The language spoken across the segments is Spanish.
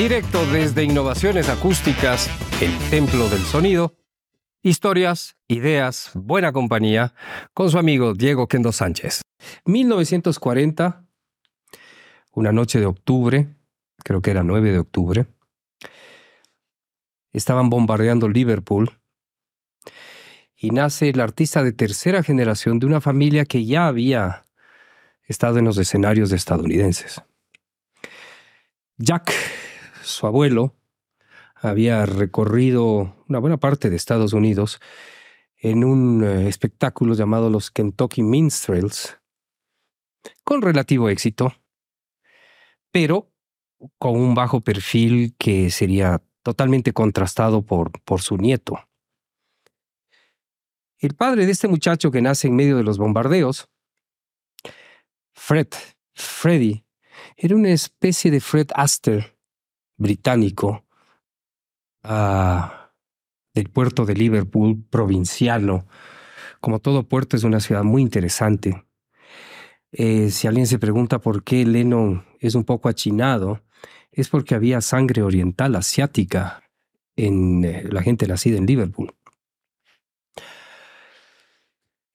Directo desde Innovaciones Acústicas, el Templo del Sonido. Historias, ideas, buena compañía, con su amigo Diego Kendo Sánchez. 1940, una noche de octubre, creo que era 9 de octubre, estaban bombardeando Liverpool y nace el artista de tercera generación de una familia que ya había estado en los escenarios estadounidenses. Jack, su abuelo, había recorrido una buena parte de Estados Unidos en un eh, espectáculo llamado los Kentucky Minstrels, con relativo éxito, pero con un bajo perfil que sería totalmente contrastado por, por su nieto. El padre de este muchacho que nace en medio de los bombardeos, Fred, Freddy, era una especie de Fred Aster británico ah, del puerto de Liverpool, provinciano. Como todo puerto es una ciudad muy interesante. Eh, si alguien se pregunta por qué Lennon es un poco achinado, es porque había sangre oriental asiática en eh, la gente nacida en Liverpool.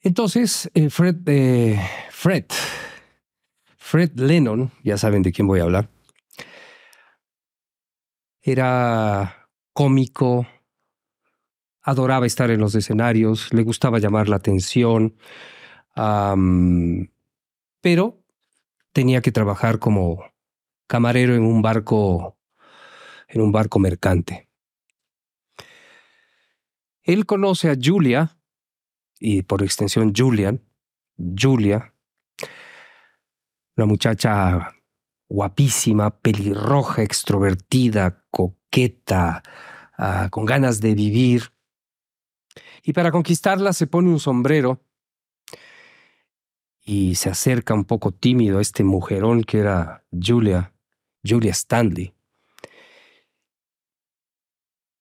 Entonces, eh, Fred, Fred, Fred Lennon, ya saben de quién voy a hablar, era cómico, adoraba estar en los escenarios, le gustaba llamar la atención, pero tenía que trabajar como camarero en un barco, en un barco mercante. Él conoce a Julia, y por extensión Julian, Julia, una muchacha guapísima, pelirroja, extrovertida, coqueta, ah, con ganas de vivir. Y para conquistarla se pone un sombrero y se acerca un poco tímido a este mujerón que era Julia, Julia Stanley.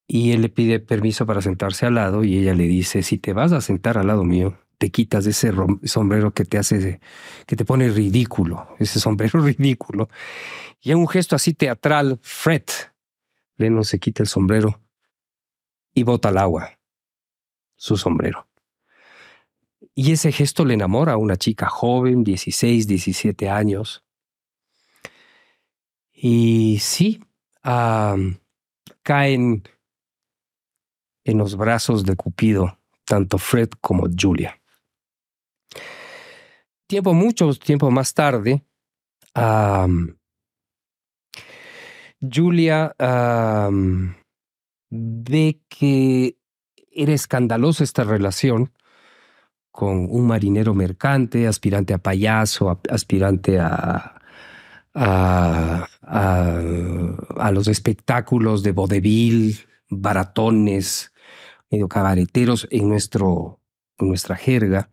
Y él le pide permiso para sentarse al lado y ella le dice, si te vas a sentar al lado mío, te quitas ese sombrero que te hace, que te pone ridículo, ese sombrero ridículo. Y en un gesto así teatral, Fred, Lennon se quita el sombrero y bota al agua su sombrero. Y ese gesto le enamora a una chica joven, 16, 17 años. Y sí, caen en los brazos de Cupido tanto Fred como Julia. Tiempo, mucho tiempo más tarde, Julia ve que era escandalosa esta relación con un marinero mercante, aspirante a payaso, aspirante a, a, los espectáculos de vodevil, baratones, medio cabareteros en, nuestro, en nuestra jerga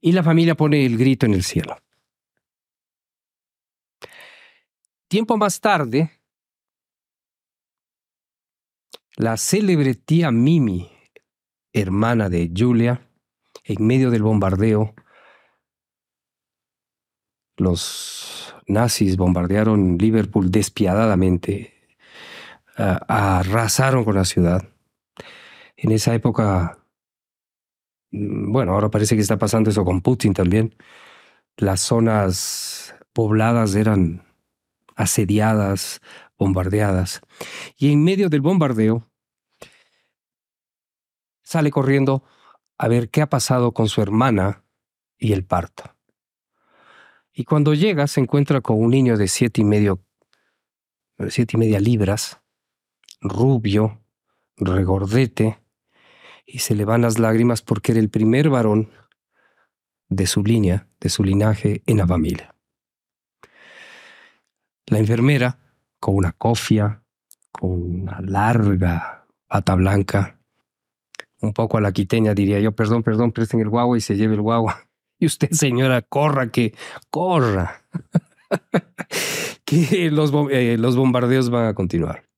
y la familia pone el grito en el cielo. Tiempo más tarde, la célebre tía Mimi, hermana de Julia, en medio del bombardeo, los nazis bombardearon Liverpool despiadadamente, arrasaron con la ciudad. En esa época bueno, ahora parece que está pasando eso con Putin también. Las zonas pobladas eran asediadas, bombardeadas. Y en medio del bombardeo, sale corriendo a ver qué ha pasado con su hermana y el parto. Y cuando llega se encuentra con un niño de siete y medio, siete y media libras, rubio, regordete, y se le van las lágrimas porque era el primer varón de su línea, de su linaje en la familia. La enfermera, con una cofia, con una larga pata blanca, un poco a la quiteña diría yo, perdón, perdón, presten el guagua y se lleve el guagua. Y usted, señora, corra, que corra. que los, eh, los bombardeos van a continuar.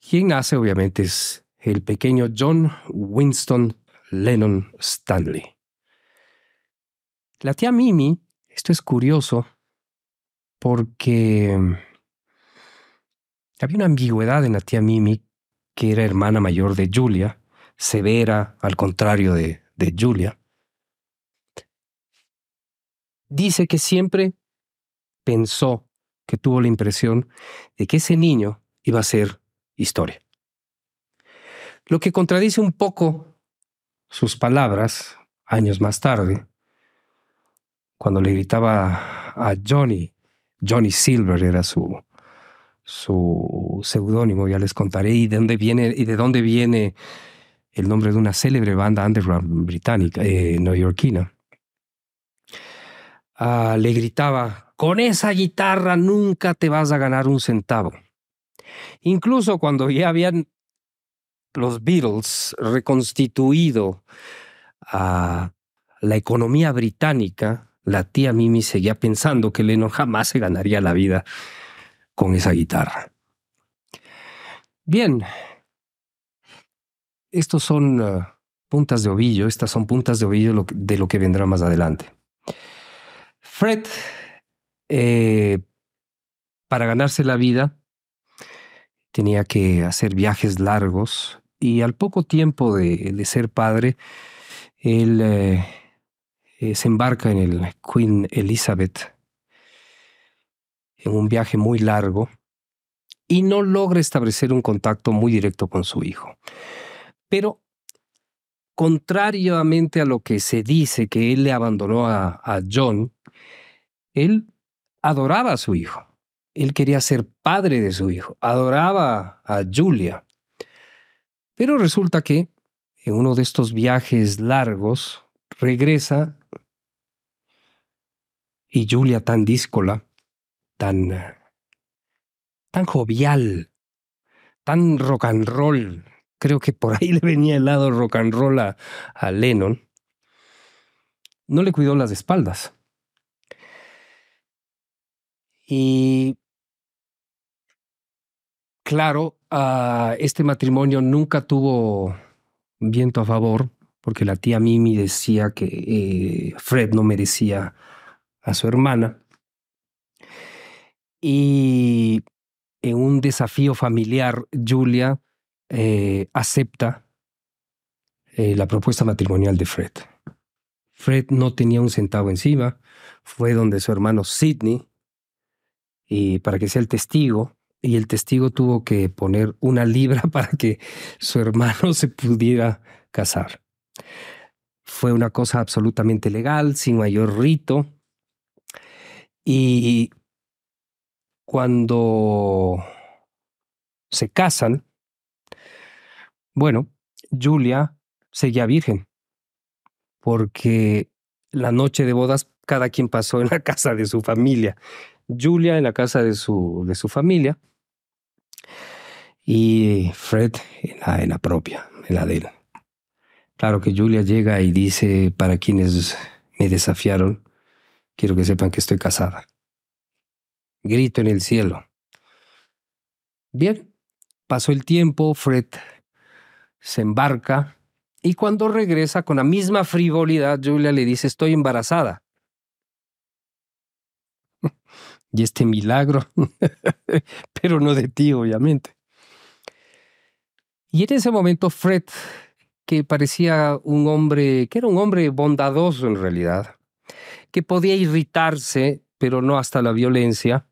Quien nace, obviamente, es el pequeño John Winston Lennon Stanley. La tía Mimi, esto es curioso, porque había una ambigüedad en la tía Mimi, que era hermana mayor de Julia, severa, al contrario de, de Julia. Dice que siempre pensó, que tuvo la impresión de que ese niño iba a ser historia. Lo que contradice un poco sus palabras años más tarde, cuando le gritaba a Johnny, Johnny Silver era su, su seudónimo, ya les contaré, y de dónde viene, y de dónde viene el nombre de una célebre banda underground británica, eh, neoyorquina. Ah, le gritaba, con esa guitarra nunca te vas a ganar un centavo. Incluso cuando ya habían los Beatles reconstituido a la economía británica, la tía Mimi seguía pensando que Lennon jamás se ganaría la vida con esa guitarra. Bien, estos son uh, puntas de ovillo, estas son puntas de ovillo de lo que vendrá más adelante. Fred, eh, para ganarse la vida, tenía que hacer viajes largos y al poco tiempo de, ser padre, él eh, eh, se embarca en el Queen Elizabeth en un viaje muy largo y no logra establecer un contacto muy directo con su hijo. Pero contrariamente a lo que se dice que él le abandonó a, a John, él adoraba a su hijo. Él quería ser padre de su hijo, adoraba a Julia. Pero resulta que en uno de estos viajes largos regresa y Julia tan díscola, tan, tan jovial, tan rock and roll, creo que por ahí le venía el lado rock and roll a, a Lennon, no le cuidó las espaldas. Y claro, uh, este matrimonio nunca tuvo viento a favor porque la tía Mimi decía que eh, Fred no merecía a su hermana. Y en un desafío familiar, Julia eh, acepta eh, la propuesta matrimonial de Fred. Fred no tenía un centavo encima, fue donde su hermano Sidney y para que sea el testigo, y el testigo tuvo que poner una libra para que su hermano se pudiera casar. Fue una cosa absolutamente legal, sin mayor rito. Y cuando se casan, bueno, Julia seguía virgen, porque la noche de bodas cada quien pasó en la casa de su familia. Julia en la casa de su, de su familia y Fred en la, en la propia, en la de él. Claro que Julia llega y dice, para quienes me desafiaron, quiero que sepan que estoy casada. Grito en el cielo. Bien, pasó el tiempo, Fred se embarca y cuando regresa con la misma frivolidad, Julia le dice, estoy embarazada. y este milagro, pero no de ti, obviamente. Y en ese momento Fred, que parecía un hombre, que era un hombre bondadoso en realidad, que podía irritarse, pero no hasta la violencia,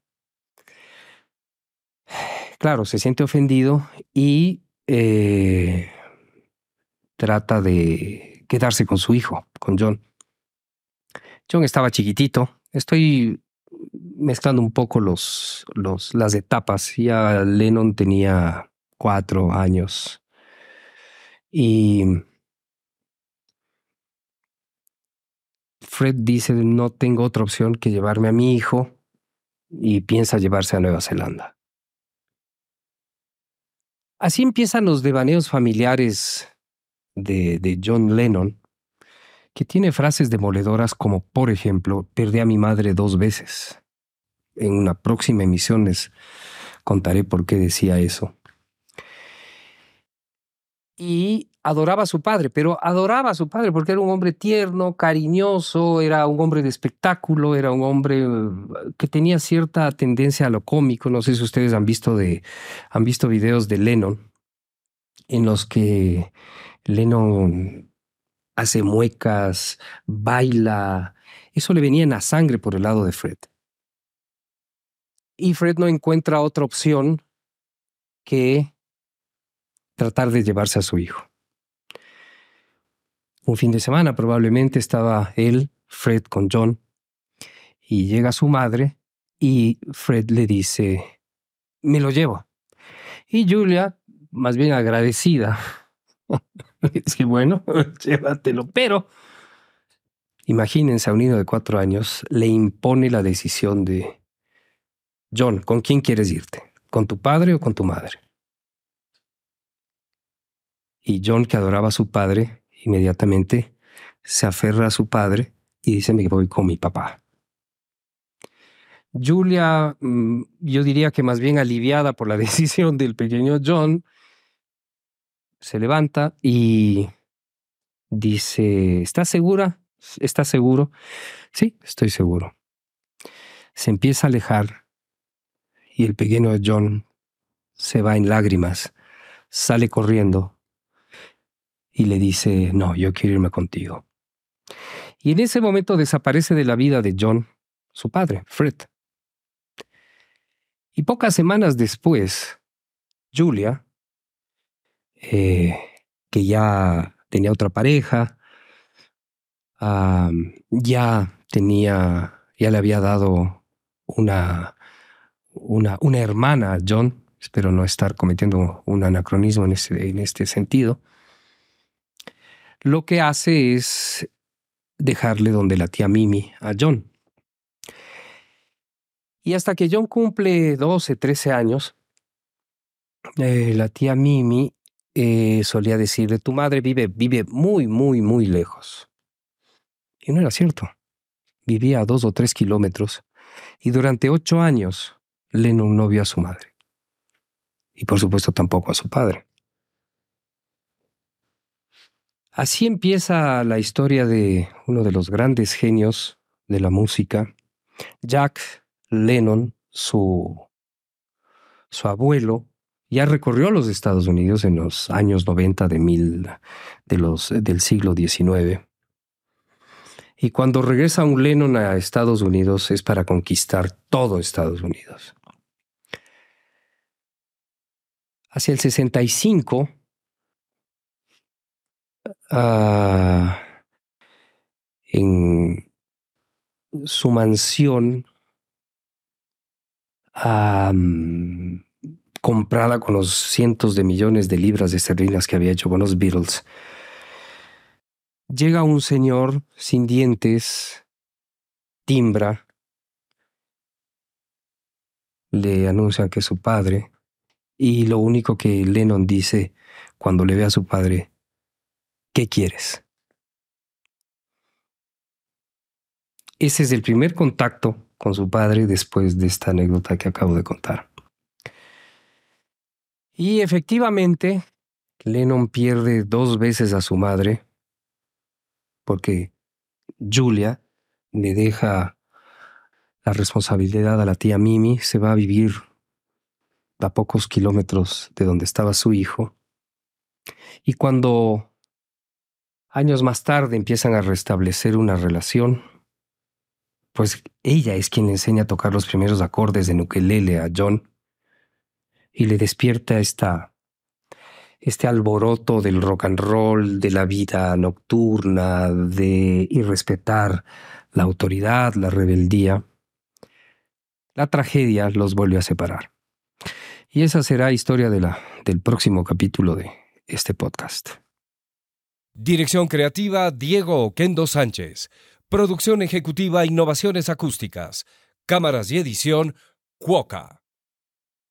claro, se siente ofendido y eh, trata de quedarse con su hijo, con John. John estaba chiquitito. Estoy mezclando un poco los, los, las etapas. Ya Lennon tenía cuatro años. Y Fred dice, no tengo otra opción que llevarme a mi hijo y piensa llevarse a Nueva Zelanda. Así empiezan los devaneos familiares de, de John Lennon, que tiene frases demoledoras como, por ejemplo, perdí a mi madre dos veces en una próxima emisión les contaré por qué decía eso. y adoraba a su padre, pero adoraba a su padre porque era un hombre tierno, cariñoso, era un hombre de espectáculo, era un hombre eh, que tenía cierta tendencia a lo cómico. No sé si ustedes han visto de han visto videos de Lennon en los que Lennon hace muecas, baila. Eso le venía en la sangre por el lado de Fred. Y Fred no encuentra otra opción que tratar de llevarse a su hijo. Un fin de semana probablemente estaba él, Fred, con John, y llega su madre y Fred le dice, me lo llevo. Y Julia, más bien agradecida, dice, bueno, llévatelo, pero imagínense a un niño de cuatro años, le impone la decisión de, John, ¿con quién quieres irte? ¿Con tu padre o con tu madre? Y John, que adoraba a su padre, inmediatamente se aferra a su padre y dice, me voy con mi papá. Julia, mm, yo diría que más bien aliviada por la decisión del pequeño John, se levanta y dice, ¿estás segura? ¿Estás seguro? Sí, estoy seguro. Se empieza a alejar y el pequeño John se va en lágrimas, sale corriendo y le dice, no, yo quiero irme contigo. Y en ese momento desaparece de la vida de John, su padre, Fred. Y pocas semanas después, Julia, eh, que ya tenía otra pareja, ya tenía, ya le había dado una, una, una hermana a John, espero no estar cometiendo un anacronismo en este, en este sentido, lo que hace es dejarle donde la tía Mimi a John. Y hasta que John cumple 12, 13 años, eh, la tía Mimi eh, solía decirle, tu madre vive, vive muy, muy, muy lejos. Y no era cierto. Vivía a dos o tres kilómetros y durante ocho años Lennon no vio a su madre. Y por supuesto tampoco a su padre. Así empieza la historia de uno de los grandes genios de la música, Jack Lennon, su, su abuelo, ya recorrió los Estados Unidos en los años 90 de mil, de los, del siglo XIX. Y cuando regresa un Lennon a Estados Unidos es para conquistar todo Estados Unidos. Hacia el 65, Ah, en su mansión comprada con los cientos de millones de libras de esterlinas que había hecho con los Beatles. Llega un señor sin dientes, timbra, le anuncian que es su padre, y lo único que Lennon dice cuando le ve a su padre ¿Qué quieres? Ese es el primer contacto con su padre después de esta anécdota que acabo de contar. Y efectivamente, Lennon pierde dos veces a su madre porque Julia le deja la responsabilidad a la tía Mimi, se va a vivir a pocos kilómetros de donde estaba su hijo. Y cuando años más tarde empiezan a restablecer una relación, pues ella es quien le enseña a tocar los primeros acordes de ukelele a John y le despierta esta este alboroto del rock and roll, de la vida nocturna, de irrespetar la autoridad, la rebeldía. La tragedia los vuelve a separar. Y esa será historia de la, del próximo capítulo de este podcast. Dirección creativa Diego Oquendo Sánchez. Producción ejecutiva Innovaciones Acústicas. Cámaras y edición Cuoca.